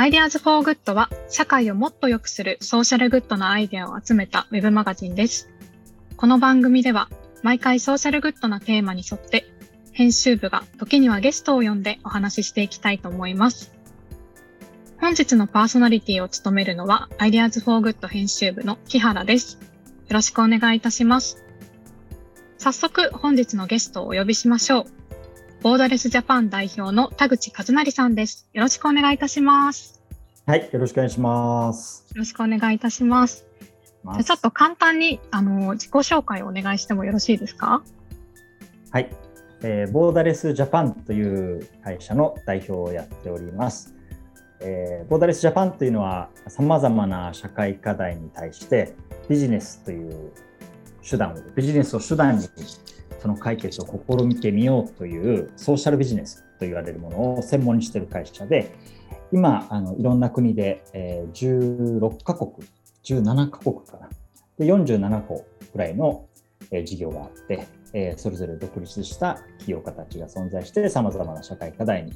Ideas for Good は社会をもっと良くするソーシャルグッドなアイデアを集めたウェブマガジンです。この番組では毎回ソーシャルグッドなテーマに沿って編集部が時にはゲストを呼んでお話ししていきたいと思います。本日のパーソナリティを務めるのは Ideas for Good 編集部の木原です。よろしくお願いいたします。早速本日のゲストをお呼びしましょう。ボーダレスジャパン代表の田口和成さんです。よろしくお願いいたします。はい、よろしくお願いします。よろしくお願いいたします。ますちょっと簡単にあの自己紹介をお願いしてもよろしいですか？はい、えー、ボーダレスジャパンという会社の代表をやっております。えー、ボーダレスジャパンというのはさまざまな社会課題に対してビジネスという手段をビジネスを手段にその解決を試みてみようというソーシャルビジネスと言われるものを専門にしている会社で今あのいろんな国で、えー、16カ国17カ国かなで47個ぐらいの、えー、事業があって、えー、それぞれ独立した企業家たちが存在してさまざまな社会課題に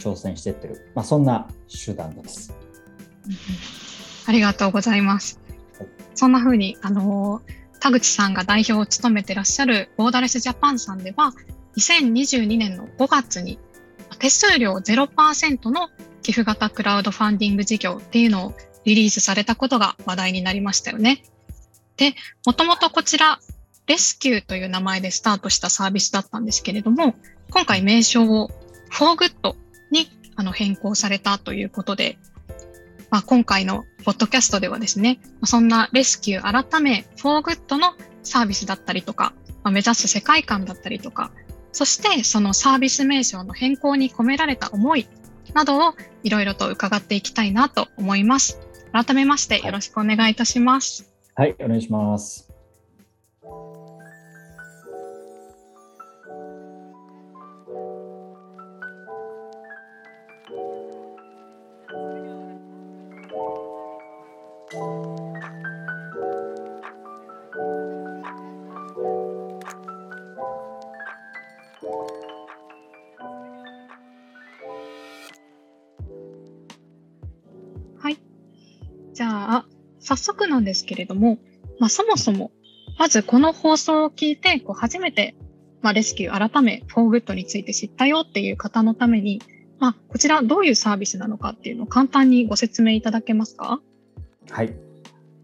挑戦していってる、まあ、そんな手段です。ありがとうございます。そんな風にあのー田口さんが代表を務めてらっしゃるボーダレスジャパンさんでは、2022年の5月に手数料0%の寄付型クラウドファンディング事業っていうのをリリースされたことが話題になりましたよね。で、もともとこちら、レスキューという名前でスタートしたサービスだったんですけれども、今回名称を For Good にあの変更されたということで、まあ、今回のポッドキャストではですね、そんなレスキュー改め、フォーグッドのサービスだったりとか、まあ、目指す世界観だったりとか、そしてそのサービス名称の変更に込められた思いなどをいろいろと伺っていきたいなと思います。改めましてよろしくお願いいたします。はい、はい、お願いします。早速なんですけれども、まあ、そもそも、まずこの放送を聞いて、こう初めて、まあ、レスキュー改め、フォーグッドについて知ったよっていう方のために、まあ、こちらどういうサービスなのかっていうのを簡単にご説明いただけますか？はい。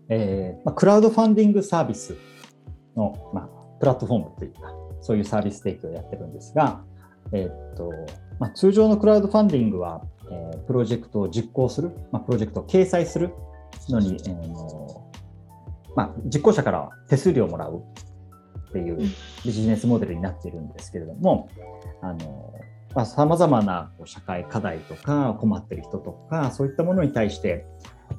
えーま、クラウドファンディングサービスの、まあ、プラットフォームというか、そういうサービス提供をやってるんですが、えー、っとまあ、通常のクラウドファンディングは、えー、プロジェクトを実行する、まあ、プロジェクトを掲載するのに、えーのまあ、実行者から手数料をもらうっていうビジネスモデルになっているんですけれども、さまざ、まな社会課題とか困ってる人とかそういったものに対して、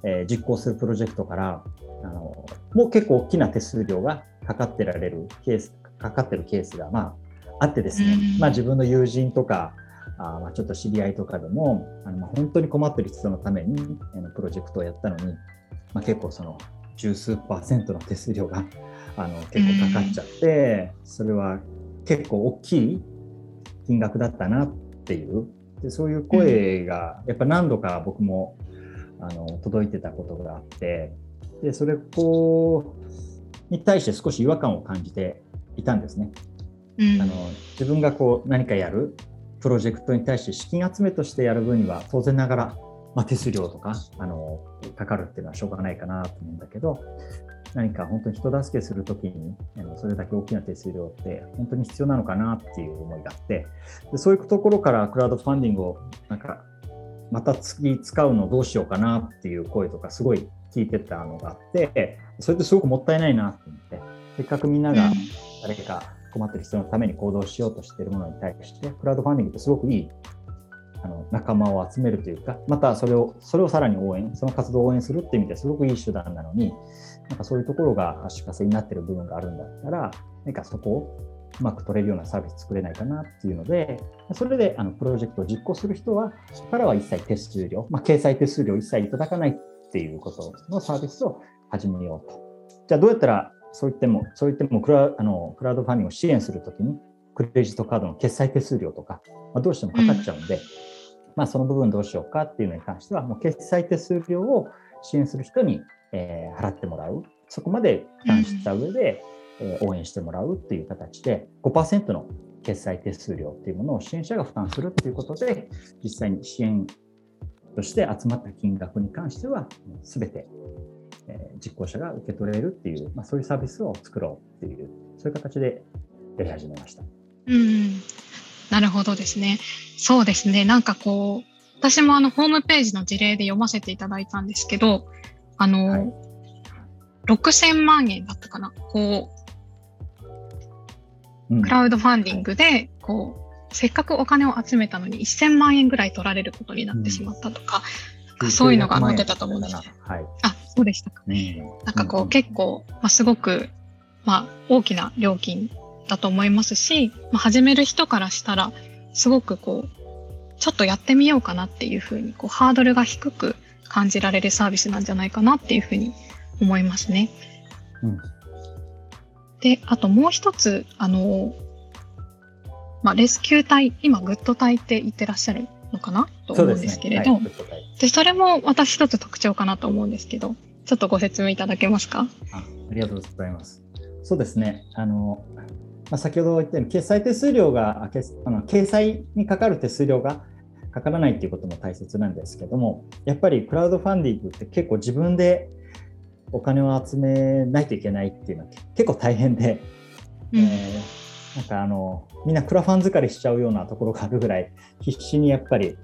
えー、実行するプロジェクトからあのもう結構大きな手数料がかかってられるケースかかってるケースが、まあ、あってですね、まあ、自分の友人とかあまあちょっと知り合いとかでもあの、まあ、本当に困ってる人のためにあのプロジェクトをやったのにまあ、結構その十数パーセントの手数料が あの結構かかっちゃって、それは結構大きい金額だったなっていうでそういう声がやっぱ何度か僕もあの届いてたことがあってでそれこうに対して少し違和感を感じていたんですね。うん、あの自分がこう何かやるプロジェクトに対して資金集めとしてやる分には当然ながらまあ、手数料とかあのかかるっていうのはしょうがないかなと思うんだけど何か本当に人助けするときにそれだけ大きな手数料って本当に必要なのかなっていう思いがあってでそういうところからクラウドファンディングをなんかまた次使うのどうしようかなっていう声とかすごい聞いてたのがあってそれってすごくもったいないなと思ってせっかくみんなが誰か困ってる人のために行動しようとしているものに対してクラウドファンディングってすごくいいあの仲間を集めるというか、またそれをそれをさらに応援、その活動を応援するっていう意味ですごくいい手段なのに、なんかそういうところが足かせになってる部分があるんだったら、何かそこをうまく取れるようなサービス作れないかなっていうので、それであのプロジェクトを実行する人は、そこからは一切手数料、まあ、掲載手数料一切いただかないっていうことのサービスを始めようと。じゃあどうやったらそう言っても、そう言ってもクラあのクラウドファンディングを支援するときに、クレジットカードの決済手数料とか、まあ、どうしてもかかっちゃうんで、まあ、その部分どうしようかっていうのに関しては、もう決済手数料を支援する人に、えー、払ってもらう、そこまで負担した上で、うん、えー、応援してもらうっていう形で、5%の決済手数料っていうものを支援者が負担するっていうことで、実際に支援として集まった金額に関しては、すべて、えー、実行者が受け取れるっていう、まあ、そういうサービスを作ろうっていう、そういう形でやり始めました。うんなるほどですね。そうですね。なんかこう、私もあのホームページの事例で読ませていただいたんですけど、あの、はい、6000万円だったかな。こう、クラウドファンディングで、こう、せっかくお金を集めたのに1000万円ぐらい取られることになってしまったとか、うん、そういうのが載ってたと思うんですはい、あ、そうでしたか。ね、なんかこう、結構、まあ、すごく、まあ、大きな料金だと思いますし、まあ、始める人からしたらすごくこうちょっとやってみようかなっていうふうにこうハードルが低く感じられるサービスなんじゃないかなっていうふうに思いますね。うん、であともう一つあの、まあ、レスキュー隊今グッド隊って言ってらっしゃるのかな？と思うんですけれど、ね。はい、でそれも私一つ特徴かなと思うんですけどちょっとご説明いただけますか？あありがとうございます。そうですね。あのまあ、先ほど言ったように決済手数料があの掲載にかかる手数料がかからないっていうことも大切なんですけどもやっぱりクラウドファンディングって結構自分でお金を集めないといけないっていうのは結構大変で、うん、えー、なんかあのみんなクラファン疲れしちゃうようなところがあるぐらい必死にやっぱり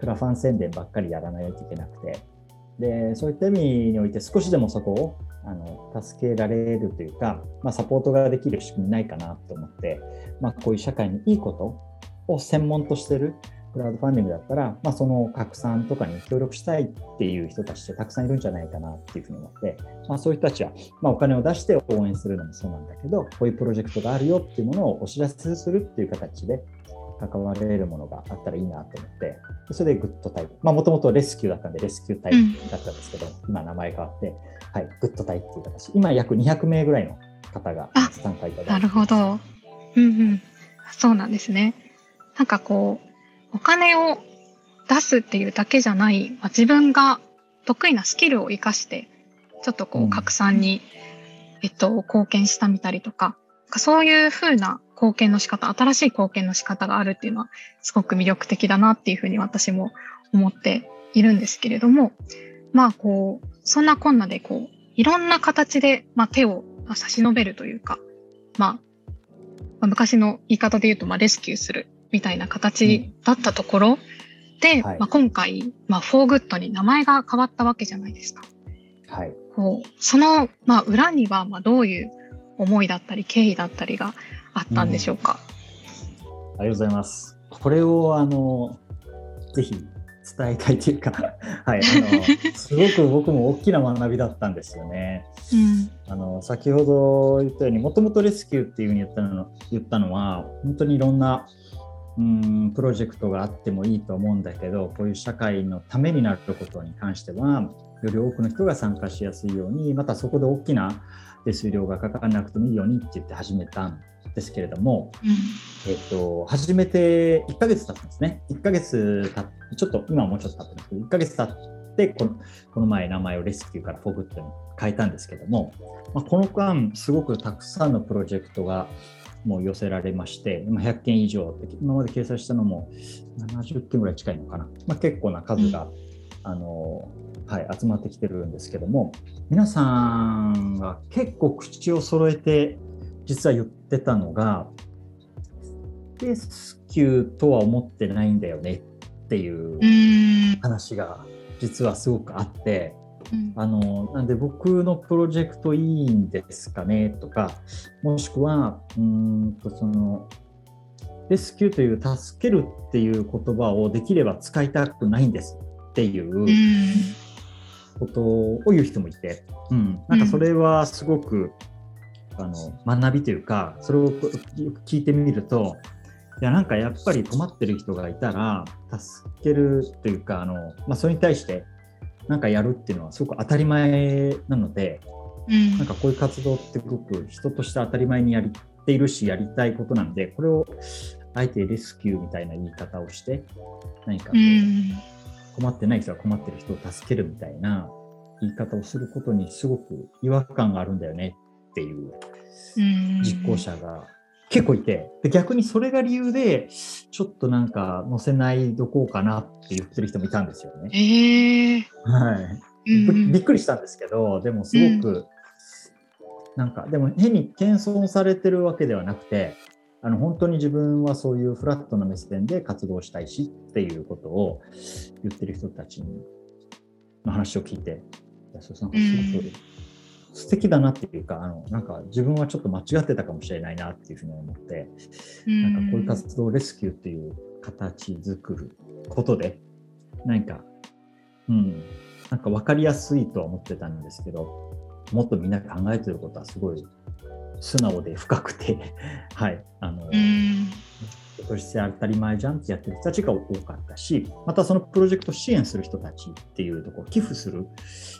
クラファン宣伝ばっかりやらないといけなくて。でそういった意味において少しでもそこをあの助けられるというか、まあ、サポートができる仕組みないかなと思って、まあ、こういう社会にいいことを専門としてるクラウドファンディングだったら、まあ、その拡散とかに協力したいっていう人たちってたくさんいるんじゃないかなっていうふうに思って、まあ、そういう人たちは、まあ、お金を出して応援するのもそうなんだけど、こういうプロジェクトがあるよっていうものをお知らせするっていう形で、関われるものがあったらいいなと思って、それでグッドタイプ。まあもともとレスキューだったんでレスキュータイプだったんですけど、うん、今名前変わって、はい、グッドタイプっていう形。今約200名ぐらいの方が参加いただいてなるほど。うんうん。そうなんですね。なんかこう、お金を出すっていうだけじゃない、まあ、自分が得意なスキルを生かして、ちょっとこう拡散に、うん、えっと、貢献したみたりとか、そういうふうな貢献の仕方、新しい貢献の仕方があるっていうのはすごく魅力的だなっていうふうに私も思っているんですけれども、まあこう、そんなこんなでこう、いろんな形で、まあ、手を差し伸べるというか、まあ、昔の言い方で言うと、まあ、レスキューするみたいな形だったところで、うんはい、まあ、今回、まあ、フォーグッドに名前が変わったわけじゃないですか。はい。こうその、まあ、裏には、まあ、どういう思いだったり経緯だったりがあったんでしょうか、うん、ありがとうございますこれをあのぜひ伝えたいというか はい、あの すごく僕も大きな学びだったんですよね。うん、あの先ほど言ったようにもともとレスキューっていうふうに言ったの言ったのは本当にいろんなうんプロジェクトがあってもいいと思うんだけどこういう社会のためになることに関してはより多くの人が参加しやすいようにまたそこで大きな手数料がかからなくてもいいようにって言って始めたんですけれども、うん、えっと、始めて1ヶ月経ったんですね。1ヶ月経って、ちょっと、今はもうちょっと経ってますけど、1ヶ月経ってこの、この前名前をレスキューからフォグットに変えたんですけども、まあ、この間、すごくたくさんのプロジェクトがもう寄せられまして、今100件以上、今まで掲載したのも70件ぐらい近いのかな。まあ、結構な数が、うん、あの、はい、集まってきてるんですけども、皆さんが結構口を揃えて実は言ってたのが、レスキューとは思ってないんだよねっていう話が実はすごくあって、あのなんで僕のプロジェクトいいんですかね？とかもしくはうんとそのレスキューという助けるっていう言葉をできれば使いたくないんですっていうことを言う人もいて、うん、なんかそれはすごく、うん、あの学びというかそれを聞いてみるといやなんかやっぱり困ってる人がいたら助けるというかあの、まあ、それに対してなんかやるっていうのはすごく当たり前なので、うん、なんかこういう活動ってすごく人として当たり前にやっているしやりたいことなのでこれをあえてレスキューみたいな言い方をして何かこううん困ってない人は困ってる人を助けるみたいな言い方をすることにすごく違和感があるんだよねっていううん。実行者が結構いて、で逆にそれが理由で、ちょっとなんか載せないどこうかなって言ってる人もいたんですよね。ええはい。うんびっくりしたんですけど、でもすごく、なんか、でも変に謙遜されてるわけではなくて、あの本当に自分はそういうフラットな目線で活動したいしっていうことを言ってる人たちの話を聞いて、すごく素敵だなっていうか、あのなんか自分はちょっと間違ってたかもしれないなっていうふうに思って、なんかこういう活動、レスキューっていう形作ることで、何か、うん、なんか分かりやすいとは思ってたんですけど、もっとみんなが考えてることはすごい素直で深くて、はい、あの、うん。として当たり前じゃんってやってる人たちが多かったし、またそのプロジェクトを支援する人たちっていうところ、寄付する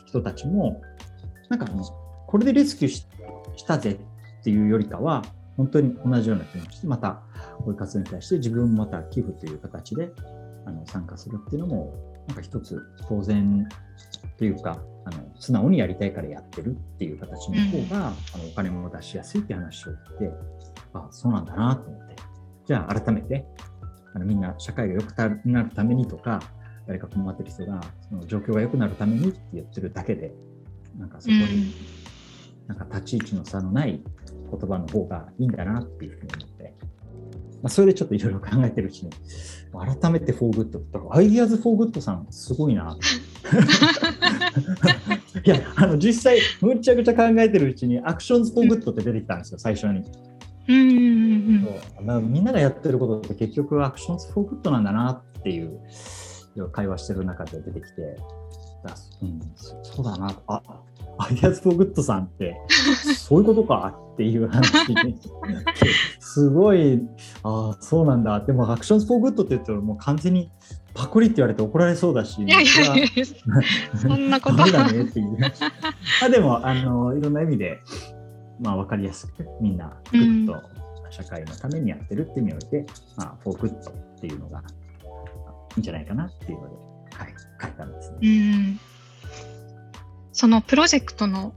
人たちも、なんかあのこれでレスキューししたぜっていうよりかは、本当に同じような気持ちで、またこういう活動に対して自分もまた寄付という形であの参加するっていうのも、なんか一つ当然というか、あの素直にやりたいからやってるっていう形の方が、あのお金も出しやすいって話を聞いて、あそうなんだなと思って。じゃあ改めてあのみんな社会が良くなるためにとか誰か困ってる人がその状況が良くなるためにって言ってるだけでなんかそこになんか立ち位置の差のない言葉の方がいいんだなっていうふうに思って、まあ、それでちょっといろいろ考えてるうちに改めてフォーグッドアイディアズフォーグッドさんすごいな いやあの実際むちゃくちゃ考えてるうちに Actions for Good って出てきたんですよ最初に。うんうんうんそう。まあみんながやってることって結局 Actions for Good なんだなっていう会話してる中で出てきて、だうん、そそうだな。あ Ideas for Good さんってそういうことかっていう話ですごいああそうなんだでも Actions for Good って言うともう完全にパクリって言われて怒られそうだしいやいやいやそんなことだねっていう。あでもあのいろんな意味でまあ、分かりやすくみんなグッと社会のためにやってるって意味において、まあ、フォーグッドっていうのがいいんじゃないかなっていうので、はい、書いたんですね。うんそのプロジェクトの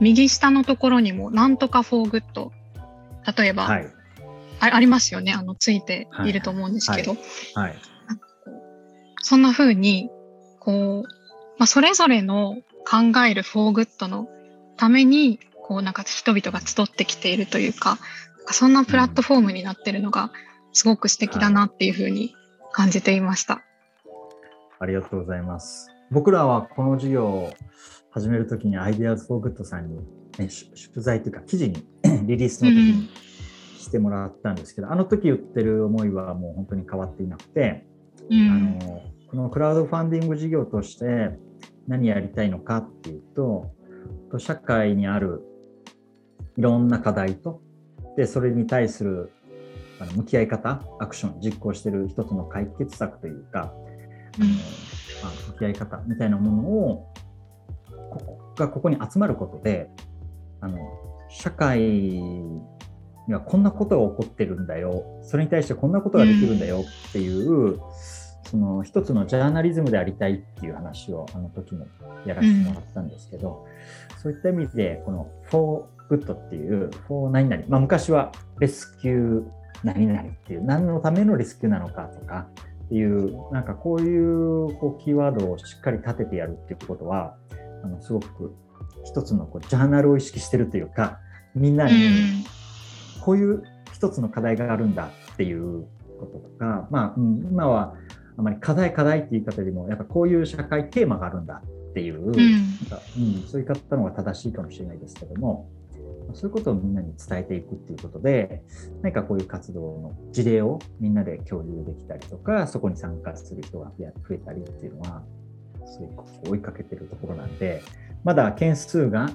右下のところにも、なんとかフォーグッド、例えば、はい。あありますよね、あのついていると思うんですけど、はい。そんな風に、こう、まあ、それぞれの考えるフォーグッドのために、こうなんか人々が集ってきているというか、そんなプラットフォームになってるのがすごく素敵だなっていうふうに感じていました。ありがとうございます。僕らはこの授業を始めるときに Ideas for Good さんに、ね、取材というか記事に リリースの時にしてもらったんですけど、うん、あの時言ってる思いはもう本当に変わっていなくて、うん、あのこのクラウドファンディング事業として何やりたいのかっていうと社会にあるいろんな課題と、で、それに対するあの向き合い方、アクション、実行している一つの解決策というか、うん、あのまあ、向き合い方みたいなものを、がここに集まることで、あの社会にはこんなことが起こってるんだよ、それに対してこんなことができるんだよっていう、うん、その一つのジャーナリズムでありたいっていう話をあの時もやらせてもらったんですけど、うん、そういった意味で、この for good っていう、 for 何々、まあ、昔はレスキュー何々っていう、何のためのレスキューなのかとかっていう、なんかこういうこうキーワードをしっかり立ててやるっていうことは、あのすごく一つのこうジャーナルを意識してるというか、みんなにこういう一つの課題があるんだっていうこととか、まあ、うん、今はあまり課題課題って言い方よりも、やっぱこういう社会テーマがあるんだっていう、うん、なんかうん、そういう方の方が正しいかもしれないですけども、そういうことをみんなに伝えていくっていうことで、何かこういう活動の事例をみんなで共有できたりとか、そこに参加する人が増えたりっていうのは、すごく追いかけてるところなんで、まだ件数が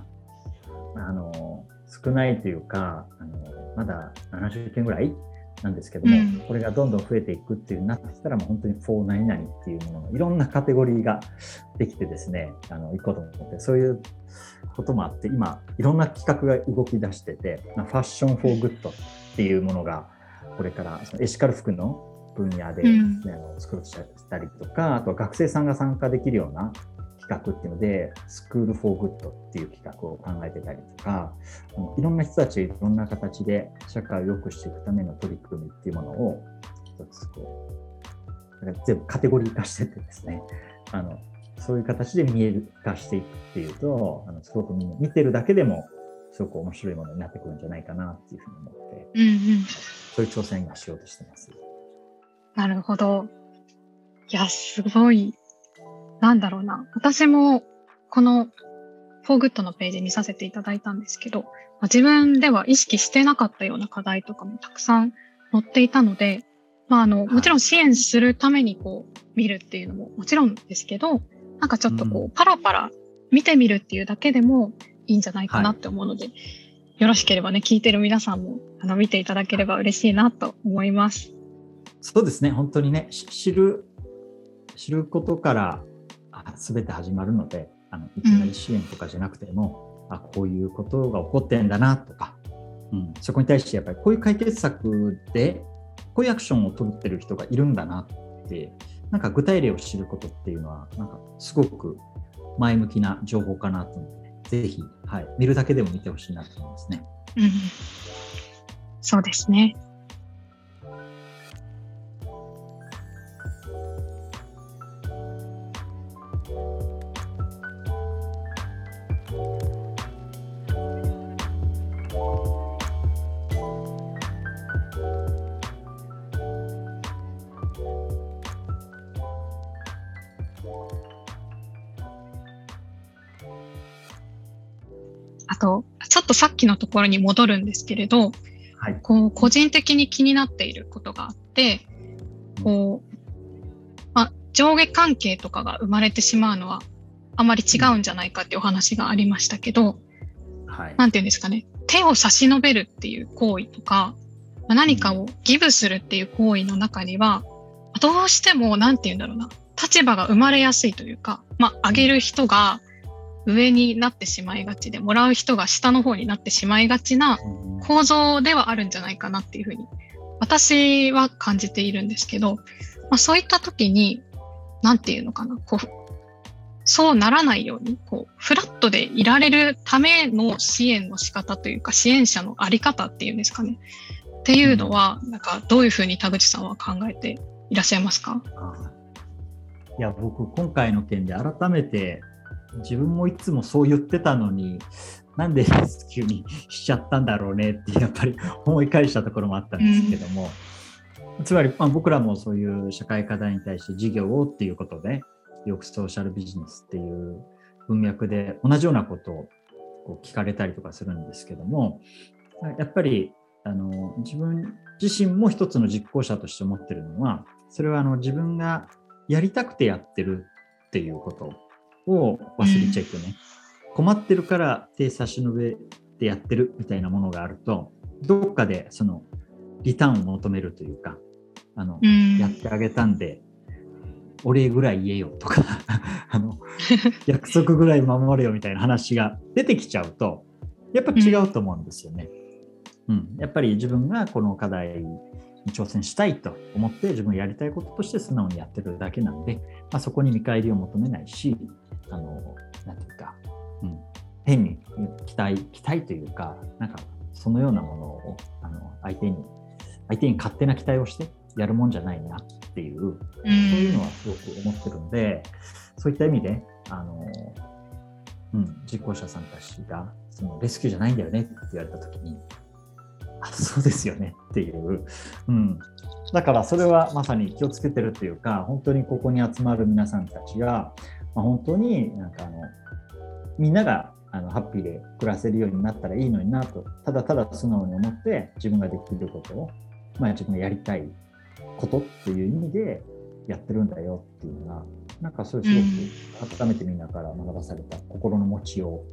あの少ないというか、あのまだ70件ぐらいなんですけども、うん、これがどんどん増えていくっていうなってきたら、もう本当に4何々っていうもののいろんなカテゴリーができてですね、あの行こうと思って、そういうこともあって、今、いろんな企画が動き出してて、 Fashion for Good っていうものがこれからそのエシカル服の分野で、ね、うん、あの作ったりとかあとは学生さんが参加できるような企画っていうので、 School for Good っていう企画を考えてたりとか、いろんな人たちいろんな形で社会を良くしていくための取り組みっていうものを、一つこう、全部カテゴリー化しててですね、あのそういう形で見える化していくっていうと、あのすごく見てるだけでも、すごく面白いものになってくるんじゃないかなっていうふうに思って、うんうん、そういう挑戦がしようとしてます。なるほど。いや、すごいなんだろうな。私もこのフォーグッドのページ見させていただいたんですけど、自分では意識してなかったような課題とかもたくさん載っていたので、まあ、あの、もちろん支援するためにこう見るっていうのももちろんですけど、なんかちょっとこう、パラパラ見てみるっていうだけでもいいんじゃないかなって思うので、はい、よろしければね、聞いてる皆さんもあの見ていただければ嬉しいなと思います。そうですね、本当にね、知る、知ることから全て始まるのであのいきなり支援とかじゃなくても、うん、あこういうことが起こってんだなとか、うん、そこに対してやっぱりこういう解決策でこういうアクションを取ってる人がいるんだなってなんか具体例を知ることっていうのはなんかすごく前向きな情報かなと思って、ぜひ、はい、見るだけでも見てほしいなと思いますね。うん、そうですね。さっきのところに戻るんですけれど、はい、こう個人的に気になっていることがあって、こう、まあ、上下関係とかが生まれてしまうのはあまり違うんじゃないかっていうお話がありましたけど、はい、ていうんですかね、手を差し伸べるっていう行為とか、まあ、何かをギブするっていう行為の中には、どうしても、なんて言うんだろうな、立場が生まれやすいというか、まあ、あげる人が上になってしまいがちで、もらう人が下の方になってしまいがちな構造ではあるんじゃないかなっていうふうに、私は感じているんですけど、まあ、そういった時に、なんていうのかな、こう、そうならないように、こう、フラットでいられるための支援の仕方というか、支援者のあり方っていうんですかね。っていうのは、なんか、どういうふうに田口さんは考えていらっしゃいますか？いや、僕、今回の件で改めて自分もいつもそう言ってたのになんでレスキューにしちゃったんだろうねってやっぱり思い返したところもあったんですけども、うん、つまり、まあ、僕らもそういう社会課題に対して事業をっていうことでよくソーシャルビジネスっていう文脈で同じようなことをこう聞かれたりとかするんですけどもやっぱりあの自分自身も一つの実行者として思ってるのはそれはあの自分がやりたくてやってるっていうことを忘れちゃいけない。困ってるから手差し伸べてやってるみたいなものがあると、どっかでそのリターンを求めるというか、あの、やってあげたんで、お礼ぐらい言えよとか あの、約束ぐらい守れよみたいな話が出てきちゃうと、やっぱ違うと思うんですよね。うん、やっぱり自分がこの課題に挑戦したいと思って自分がやりたいこととして素直にやってるだけなんで、まあ、そこに見返りを求めないし、あの、なんていうか、うん、変に期待、期待というか、なんかそのようなものをあの相手に、相手に勝手な期待をしてやるもんじゃないなっていう、うん、そういうのはすごく思ってるんで、そういった意味で、あの、うん、実行者さんたちが、そのレスキューじゃないんだよねって言われたときに、あ、そうですよね。っていう、うん。だからそれはまさに気をつけてるっていうか、本当にここに集まる皆さんたちが、まあ、本当になんかあのみんながあのハッピーで暮らせるようになったらいいのになとただただ素直に思って自分ができることを、まあ、自分がやりたいことっていう意味でやってるんだよっていうのがなんかそれすごく改めてみんなから学ばされた心の持ちよ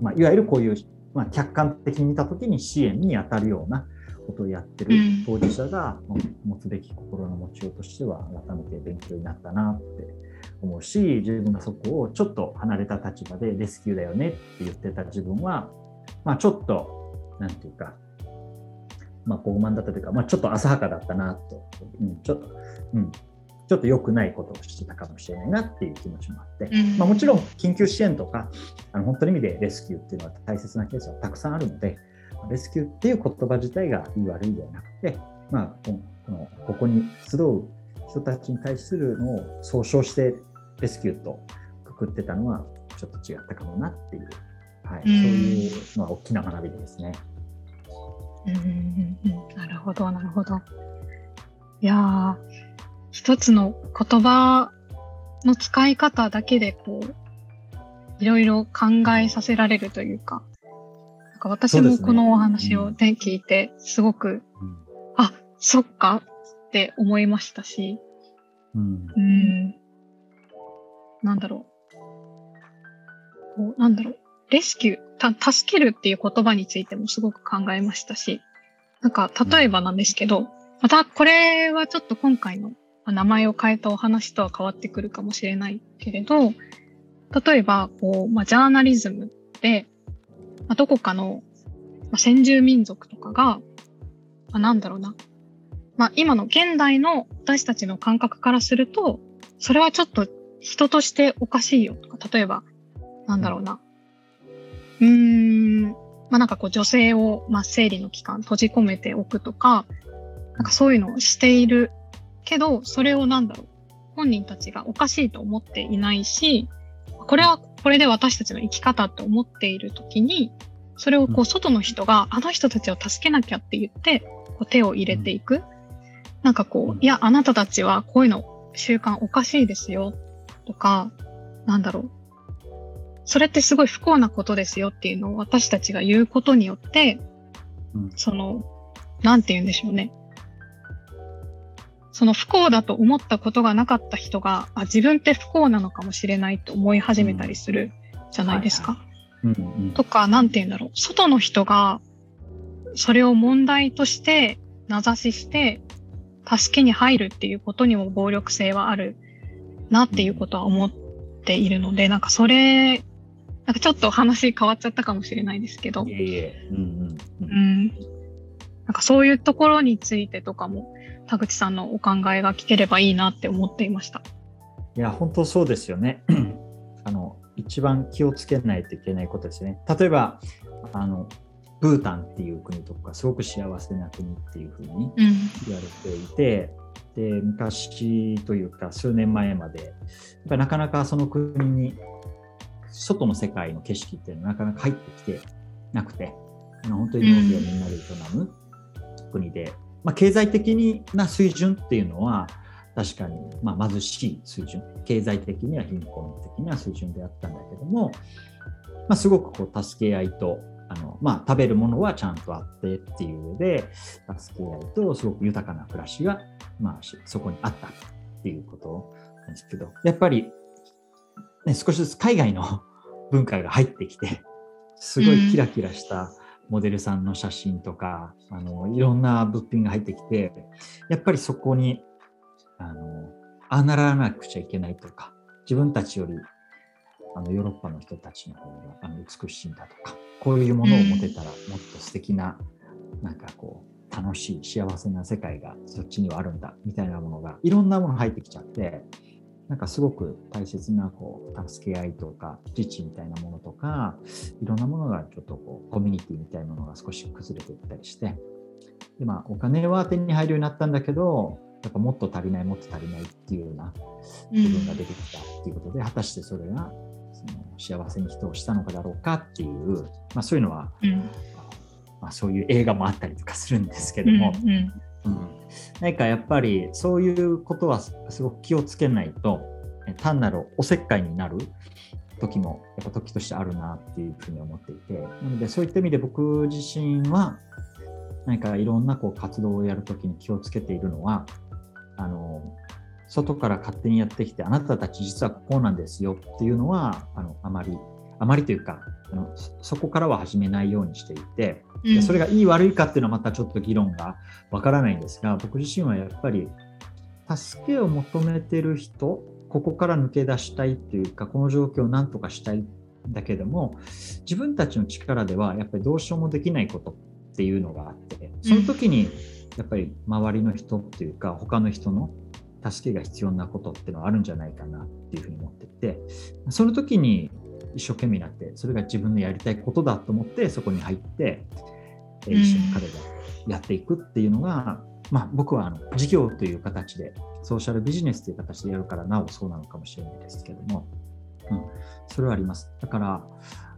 う、まあ、いわゆるこういう、まあ、客観的に見た時に支援に当たるようなことをやってる当事者が持つべき心の持ちようとしては改めて勉強になったなって思うし自分がそこをちょっと離れた立場でレスキューだよねって言ってた自分は、まあ、ちょっと何て言うかまあ、傲慢だったというか、まあ、ちょっと浅はかだったなと、うん、ちょっと、うん、ちょっと良くないことをしてたかもしれないなっていう気持ちもあって、うん、まあ、もちろん緊急支援とか、あの本当の意味でレスキューっていうのは大切なケースはたくさんあるので、レスキューっていう言葉自体がいい悪いではなくて、まあ、このここに集う人たちに対するのを総称してレスキューとくくってたのはちょっと違ったかもなっていう、はい、そういうのは大きな学びですね。うん、なるほどなるほど。いや一つの言葉の使い方だけでこういろいろ考えさせられるというか。なんか私もこのお話を、ね、聞いてすごく、うん、あそっかって思いましたし、うん、うん。なんだろう。こうなんだろう。レスキューた、助けるっていう言葉についてもすごく考えましたし、なんか、例えばなんですけど、またこれはちょっと今回の名前を変えたお話とは変わってくるかもしれないけれど、例えば、こう、まあ、ジャーナリズムで、まあ、どこかの、まあ、先住民族とかが、まあ、なんだろうな。まあ、今の現代の私たちの感覚からすると、それはちょっと人としておかしいよとか、例えば、なんだろうな。うーん、まあなんかこう女性を、まあ、生理の期間閉じ込めておくとか、なんかそういうのをしているけど、それをなんだろう。本人たちがおかしいと思っていないし、これはこれで私たちの生き方って思っている時に、それをこう外の人が、あの人たちを助けなきゃって言って、こう手を入れていく。なんかこう、いや、あなたたちはこういうの習慣おかしいですよとか、なんだろう。それってすごい不幸なことですよっていうのを私たちが言うことによって、うん、その、なんて言うんでしょうね。その不幸だと思ったことがなかった人が、あ、自分って不幸なのかもしれないと思い始めたりするじゃないですか。とか、なんて言うんだろう。外の人が、それを問題として名指しして、助けに入るっていうことにも暴力性はあるなっていうことは思っているので、なんかそれ、なんかちょっと話変わっちゃったかもしれないですけど、いえいえうん、うん、なんかそういうところについてとかも、田口さんのお考えが聞ければいいなって思っていました。いや、本当そうですよね。あの一番気をつけないといけないことですね。例えば、あのブータンっていう国とかすごく幸せな国っていうふうに言われていて、で昔というか数年前までやっぱなかなかその国に外の世界の景色っていうのはなかなか入ってきてなくて本当に農業みんなで営む国で、まあ、経済的な水準っていうのは確かにまあ貧しい水準。経済的には貧困的には水準であったんだけども、まあ、すごくこう助け合いとあのまあ、食べるものはちゃんとあってっていう上で助け合いとすごく豊かな暮らしがまあ、そこにあったっていうことなんですけど、やっぱり、ね、少しずつ海外の文化が入ってきて、すごいキラキラしたモデルさんの写真とか、うん、あのいろんな物品が入ってきて、やっぱりそこに、あのああならなくちゃいけないとか、自分たちよりあのヨーロッパの人たちの方があの美しいんだとか、こういうものを持てたらもっと素敵な、なんかこう、楽しい幸せな世界がそっちにはあるんだみたいなものがいろんなもの入ってきちゃってなんかすごく大切なこう助け合いとか自治みたいなものとかいろんなものがちょっとこうコミュニティみたいなものが少し崩れていったりしてで、まあ、お金は手に入るようになったんだけどやっぱもっと足りないもっと足りないっていうような部分が出てきたっていうことで、うん、果たしてそれがその幸せに人をしたのかだろうかっていう、まあ、そういうのは、うん。まあ、そういう映画もあったりとかするんですけども、うん、うんうん、何かやっぱりそういうことはすごく気をつけないと単なるおせっかいになる時もやっぱ時としてあるなっていうふうに思っていて。なのでそういった意味で僕自身は何かいろんなこう活動をやるときに気をつけているのはあの外から勝手にやってきてあなたたち実はこうなんですよっていうのはあのあまりあまりというかあのそこからは始めないようにしていてでそれがいい悪いかっていうのはまたちょっと議論がわからないんですが僕自身はやっぱり助けを求めてる人ここから抜け出したいっていうかこの状況を何とかしたいんだけども自分たちの力ではやっぱりどうしようもできないことっっていうのがあってその時にやっぱり周りの人っていうか他の人の助けが必要なことっていうのはあるんじゃないかなっていうふうに思っていてその時に一生懸命になってそれが自分のやりたいことだと思ってそこに入って一緒に彼がやっていくっていうのが、まあ、僕はあの事業という形でソーシャルビジネスという形でやるからなおそうなのかもしれないですけども、うん、それはあります。だから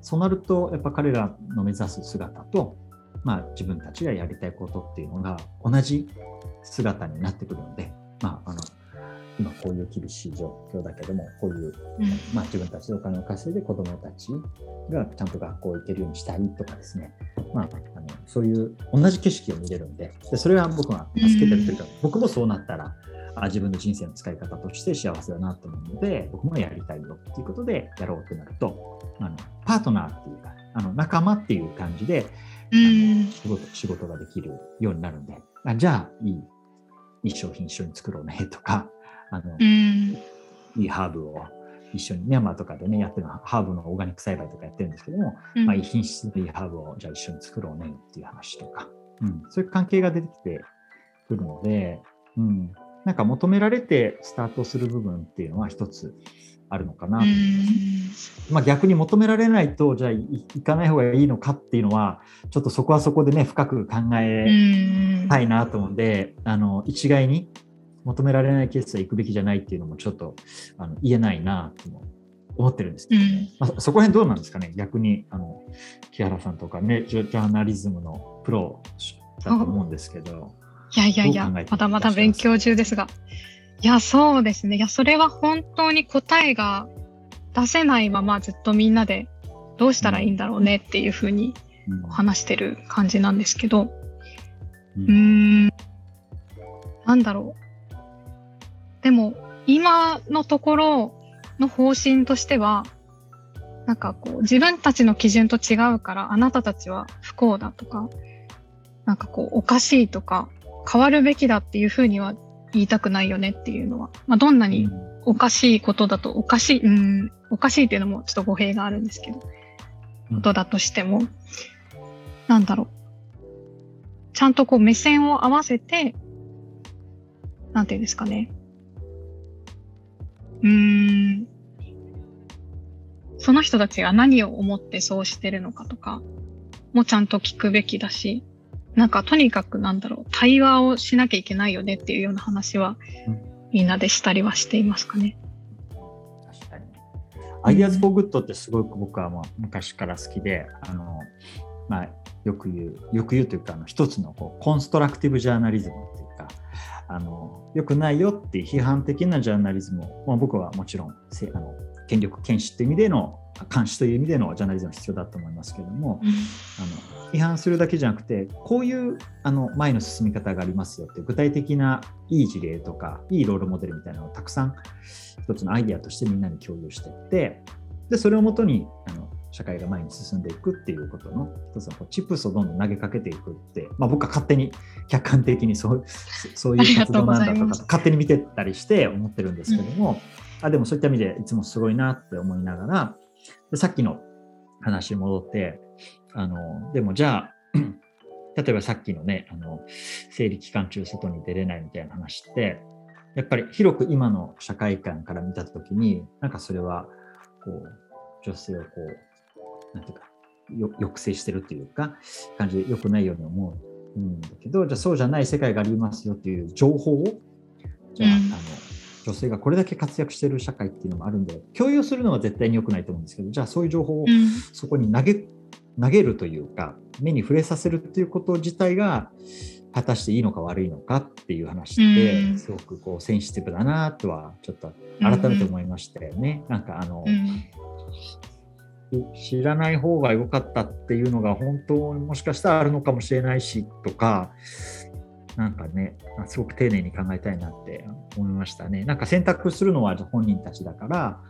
そうなるとやっぱ彼らの目指す姿と、まあ、自分たちがやりたいことっていうのが同じ姿になってくるので、まあ、あの今こういう厳しい状況だけどもこういう、まあ、自分たちでお金を稼いで子どもたちがちゃんと学校行けるようにしたいとかですね、まあ、あのそういう同じ景色を見れるんででそれは僕は助けてるという。か、僕もそうなったらあ自分の人生の使い方として幸せだなと思うので僕もやりたいよっていうことでやろうとなるとあのパートナーっていうかあの仲間っていう感じで仕事仕事ができるようになるんであじゃあいいいい商品一緒に作ろうねとかあのいいハーブを一緒にミャンマーとかでねやってるハーブのオーガニック栽培とかやってるんですけども、うん、まあ、いい品質のいいハーブをじゃあ一緒に作ろうねっていう話とか、うん、そういう関係が出てきてくるので、うん、なんか求められてスタートする部分っていうのは一つあるのかな。と思います。まあ、逆に求められないとじゃあ行かない方がいいのかっていうのはちょっとそこはそこでね深く考えたいなと思うんであの一概に求められないケースは行くべきじゃないっていうのもちょっとあの言えないなと思ってるんですけど、まあ、そこら辺どうなんですかね？逆にあの木原さんとかねジャーナリズムのプロだと思うんですけど。いやいやいや、まだまだ勉強中ですが。いや、そうですね。いや、それは本当に答えが出せないままずっとみんなでどうしたらいいんだろうねっていうふうに話してる感じなんですけど、うん、うんなんだろう。でも、今のところの方針としては、なんかこう、自分たちの基準と違うから、あなたたちは不幸だとか、なんかこう、おかしいとか、変わるべきだっていうふうには言いたくないよねっていうのは、まあ、どんなにおかしいことだと、おかしい、うん、おかしいっていうのもちょっと語弊があるんですけど、ことだとしても、なんだろう。ちゃんとこう目線を合わせて、なんていうんですかね。うーん。その人たちが何を思ってそうしてるのかとかもちゃんと聞くべきだし、なんかとにかくなんだろう、対話をしなきゃいけないよねっていうような話は、みんなでしたりはしていますかね。確かに。 Ideas for Good ってすごく僕はもう昔から好きで、あの、まあ、よく言う、よく言うというか、あの一つのこう constructive journalism っていうか、あの、よくないよって批判的なジャーナリズムを、まあ、僕はもちろんあの権力検視っていう意味での監視という意味でのジャーナリズムは必要だと思いますけれども、うん、あの批判するだけじゃなくてこういうあの前の進み方がありますよって具体的ないい事例とかいいロールモデルみたいなのをたくさん一つのアイデアとしてみんなに共有していってでそれをもとにあの社会が前に進んでいくっていうことの一つのチップスをどんどん投げかけていくって、まあ、僕は勝手に客観的にそう そういう活動なんだとか勝手に見てたりして思ってるんですけども、うん、あでもそういった意味でいつもすごいなって思いながらでさっきの話に戻ってあのでもじゃあ 例えばさっきのねあの生理期間中外に出れないみたいな話ってやっぱり広く今の社会観から見た時になんかそれはこう女性をこうなんていうか抑制してるっていうか感じで良くないように思うんだけどじゃあそうじゃない世界がありますよっていう情報をじゃあ,、あの女性がこれだけ活躍してる社会っていうのもあるんで共有するのは絶対に良くないと思うんですけどじゃあそういう情報をそこに投げ,、投げるというか目に触れさせるっていうこと自体が果たしていいのか悪いのかっていう話ってすごくこうセンシティブだなとはちょっと改めて思いましたよね。なんかあの、知らない方が良かったっていうのが本当にもしかしたらあるのかもしれないしとかなんかね、すごく丁寧に考えたいなって思いましたね。なんか選択するのは本人たちだから、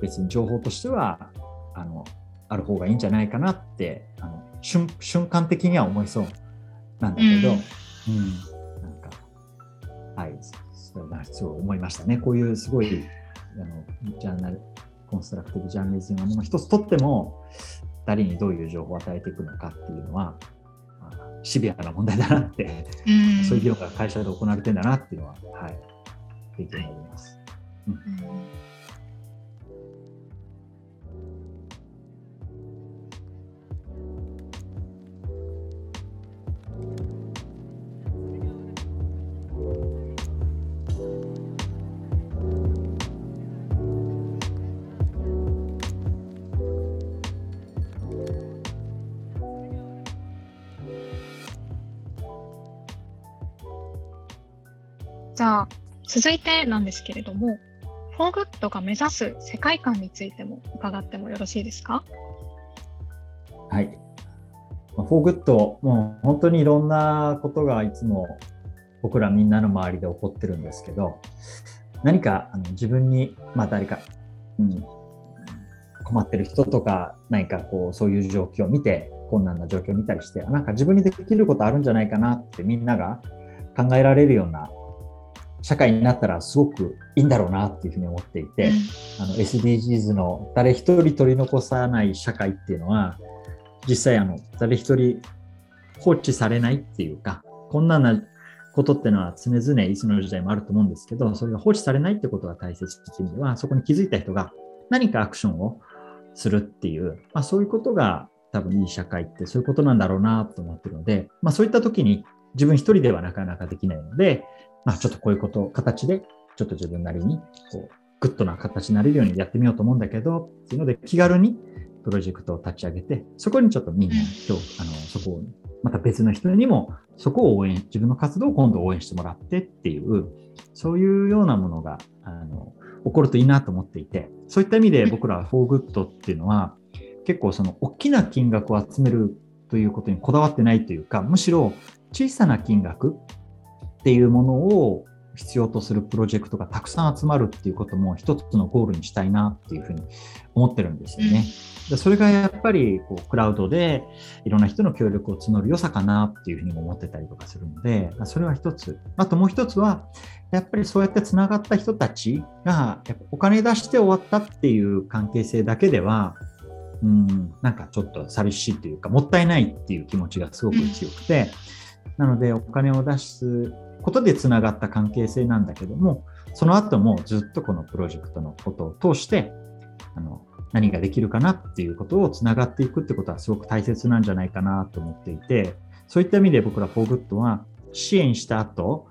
別に情報としてはあのある方がいいんじゃないかなってあの瞬瞬間的には思いそうなんだけど、うん、うん、なんか、はい、それはすごい思いましたね。こういうすごいあのジャーナル、コンストラクティブジャーナリズムの一つとっても、誰にどういう情報を与えていくのかっていうのは、シビアな問題だなって、うん、そういう議論が会社で行われてんだなっていうのは、はい、経験になります。うん、うん続いてなんですけれども、フォーグッドが目指す世界観についても伺ってもよろしいですか？はい。フォーグッド、もう本当にいろんなことがいつも僕らみんなの周りで起こってるんですけど、何かあの自分に、まあ誰か、うん、困ってる人とか、何かこう、そういう状況を見て、困難な状況を見たりして、なんか自分にできることあるんじゃないかなってみんなが考えられるような社会になったらすごくいいんだろうなっていうふうに思っていて、うん、あの SDGs の誰一人取り残さない社会っていうのは実際あの誰一人放置されないっていうかこんななことっていうのは常々いつの時代もあると思うんですけどそれが放置されないってことが大切っていう意味ではそこに気づいた人が何かアクションをするっていう、まあ、そういうことが多分いい社会ってそういうことなんだろうなと思ってるので、まあ、そういった時に自分一人ではなかなかできないので、まあ、ちょっとこういうこと、形で、ちょっと自分なりに、こう、グッドな形になれるようにやってみようと思うんだけど、っていうので、気軽にプロジェクトを立ち上げて、そこにちょっとみんな、今日、あの、そこを、また別の人にも、そこを応援、自分の活動を今度応援してもらってっていう、そういうようなものが、あの、起こるといいなと思っていて、そういった意味で僕らはフォーグッドっていうのは、結構その大きな金額を集めるということにこだわってないというか、むしろ小さな金額っていうものを必要とするプロジェクトがたくさん集まるっていうことも一つのゴールにしたいなっていうふうに思ってるんですよね。でそれがやっぱりこうクラウドでいろんな人の協力を募る良さかなっていうふうにも思ってたりとかするので、それは一つ。あともう一つは、やっぱりそうやってつながった人たちがお金出して終わったっていう関係性だけでは、うん、なんかちょっと寂しいというか、もったいないっていう気持ちがすごく強くて、なのでお金を出すことでつながった関係性なんだけども、その後もずっとこのプロジェクトのことを通して、あの何ができるかなっていうことをつながっていくってことはすごく大切なんじゃないかなと思っていて、そういった意味で僕ら ForGood は支援した後、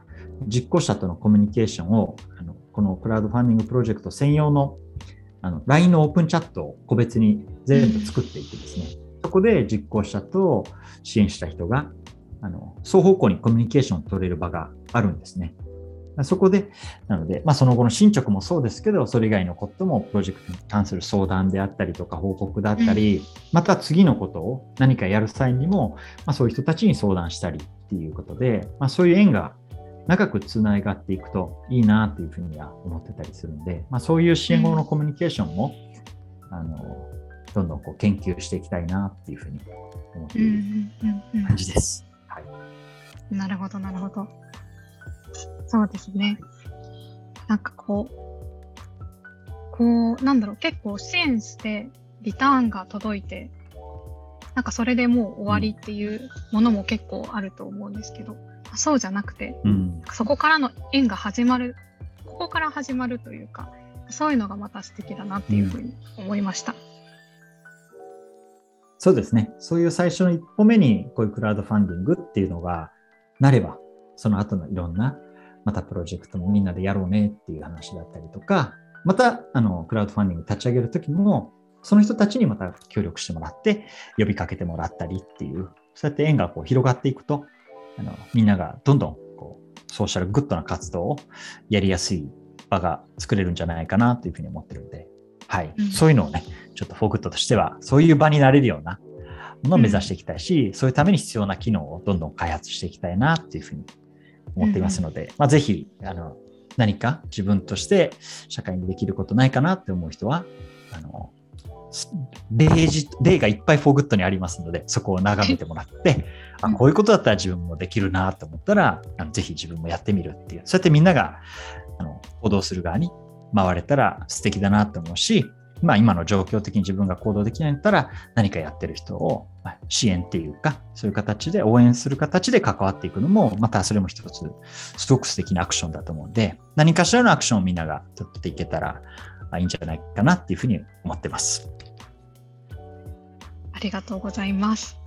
実行者とのコミュニケーションを、あのこのクラウドファンディングプロジェクト専用のあの LINE のオープンチャットを個別に全部作っていってですね、そこで実行者と支援した人があの双方向にコミュニケーションを取れる場があるんですね。そこで、なので、まあ、その後の進捗もそうですけど、それ以外のこともプロジェクトに関する相談であったりとか報告だったり、うん、また次のことを何かやる際にも、まあ、そういう人たちに相談したりっていうことで、まあ、そういう縁が長くつながっていくといいなというふうには思ってたりするんで、まあ、そういう支援後のコミュニケーションも、うん、あのどんどんこう研究していきたいなっていうふうに思っている感じです。はい、なるほど、なるほど。そうですね。なんかこう、こう、なんだろう、結構支援してリターンが届いて、なんかそれでもう終わりっていうものも結構あると思うんですけど、うん、そうじゃなくて、うん、そこからの縁が始まる、ここから始まるというか、そういうのがまた素敵だなっていうふうに思いました。うんそうですね。そういう最初の一歩目に、こういうクラウドファンディングっていうのがなれば、その後のいろんな、またプロジェクトもみんなでやろうねっていう話だったりとか、また、あの、クラウドファンディング立ち上げるときも、その人たちにまた協力してもらって、呼びかけてもらったりっていう、そうやって縁がこう広がっていくと、あのみんながどんどんこう social good な活動をやりやすい場が作れるんじゃないかなというふうに思ってるので、はい、うん、そういうのをね、ちょっとフォーグッドとしては、そういう場になれるようなものを目指していきたいし、うん、そういうために必要な機能をどんどん開発していきたいなっていうふうに思っていますので、うん、まあ、ぜひあの何か自分として社会にできることないかなって思う人は、あの例例がいっぱいフォーグッドにありますので、そこを眺めてもらって、あこういうことだったら自分もできるなと思ったら、あのぜひ自分もやってみるっていう、そうやってみんながあの行動する側に回れたら素敵だなと思うし、まあ、今の状況的に自分が行動できないんだったら何かやってる人を支援っていうかそういう形で応援する形で関わっていくのもまたそれも一つすごく素敵なアクションだと思うんで何かしらのアクションをみんなが取っていけたらいいんじゃないかなっていうふうに思ってます。ありがとうございます。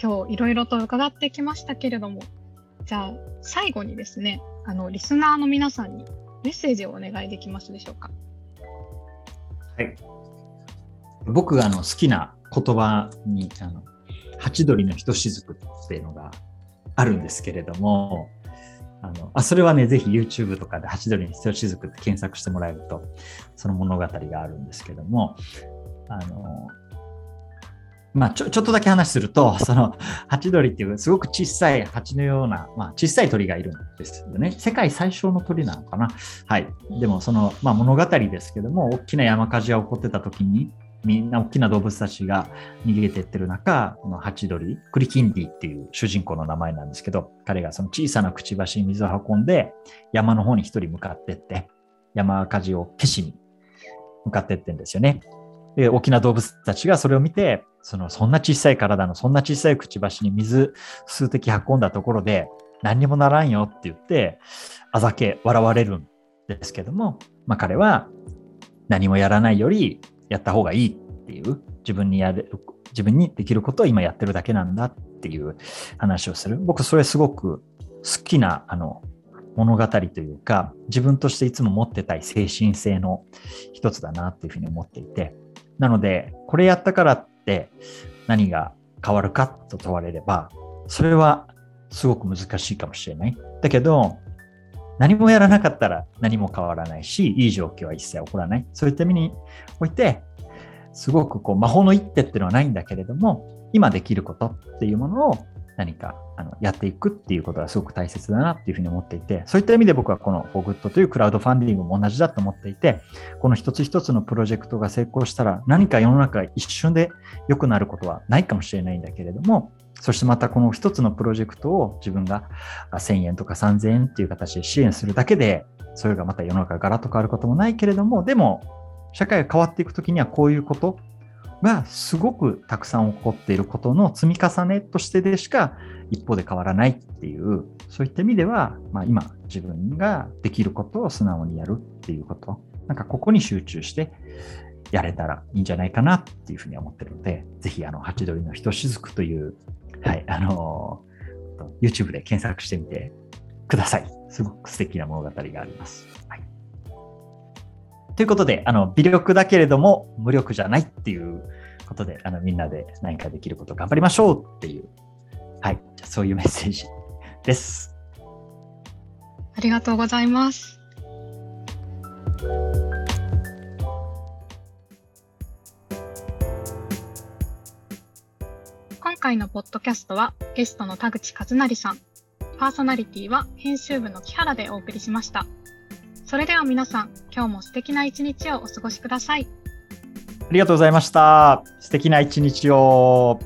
今日いろいろと伺ってきましたけれども、じゃあ最後にですね、あのリスナーの皆さんにメッセージをお願いできますでしょうか。はい。僕があの好きな言葉にあのハチドリのひとしずくっていうのがあるんですけれども、あのあそれはね、ぜひ YouTube とかでハチドリのひとしずくって検索してもらえると、その物語があるんですけれども、あのまあ、ちょちょっとだけ話すると、そのハチドリっていうすごく小さい蜂のような、まあ、小さい鳥がいるんですよね。世界最小の鳥なのかな。はい。でも、その、まあ、物語ですけども、大きな山火事が起こってた時に、みんな大きな動物たちが逃げてってる中、このハチドリ、クリキンディっていう主人公の名前なんですけど、彼がその小さなくちばしに水を運んで、山の方に一人向かってって、山火事を消しに向かってってんですよね。で、大きな動物たちがそれを見て、そのそんな小さい体のそんな小さいくちばしに水数滴運んだところで何にもならんよって言ってあざけ笑われるんですけども、まあ、彼は何もやらないよりやった方がいいっていう自分にやる自分にできることを今やってるだけなんだっていう話をする。僕それすごく好きなあの物語というか自分としていつも持ってたい精神性の一つだなっていうふうに思っていてなのでこれやったからって何が変わるかと問われれば、それはすごく難しいかもしれない。だけど、何もやらなかったら何も変わらないし、いい状況は一切起こらない。そういった意味において、すごくこう魔法の一手っていうのはないんだけれども、今できることっていうものを何かあのやっていくっていうことがすごく大切だなっていうふうに思っていて、そういった意味で僕はこの FOGUT というクラウドファンディングも同じだと思っていて、この一つ一つのプロジェクトが成功したら何か世の中が一瞬で良くなることはないかもしれないんだけれども、そしてまたこの一つのプロジェクトを自分が1000円とか3000円っていう形で支援するだけで、それがまた世の中がガラッと変わることもないけれども、でも社会が変わっていくときにはこういうことがすごくたくさん起こっていることの積み重ねとしてでしか一方で変わらないっていうそういった意味では、まあ、今自分ができることを素直にやるっていうこと。なんかここに集中してやれたらいいんじゃないかなっていうふうに思ってるのでぜひあのハチドリのひとしずくという、はいあの YouTube で検索してみてください。すごく素敵な物語があります。はい。ということで、あの、微力だけれども無力じゃないっていうことで、あの、みんなで何かできること頑張りましょうっていう、はい、じゃそういうメッセージです。ありがとうございます。今回のポッドキャストはゲストの田口和成さん、パーソナリティは編集部の木原でお送りしました。それでは皆さん、今日も素敵な一日をお過ごしください。ありがとうございました。素敵な一日を。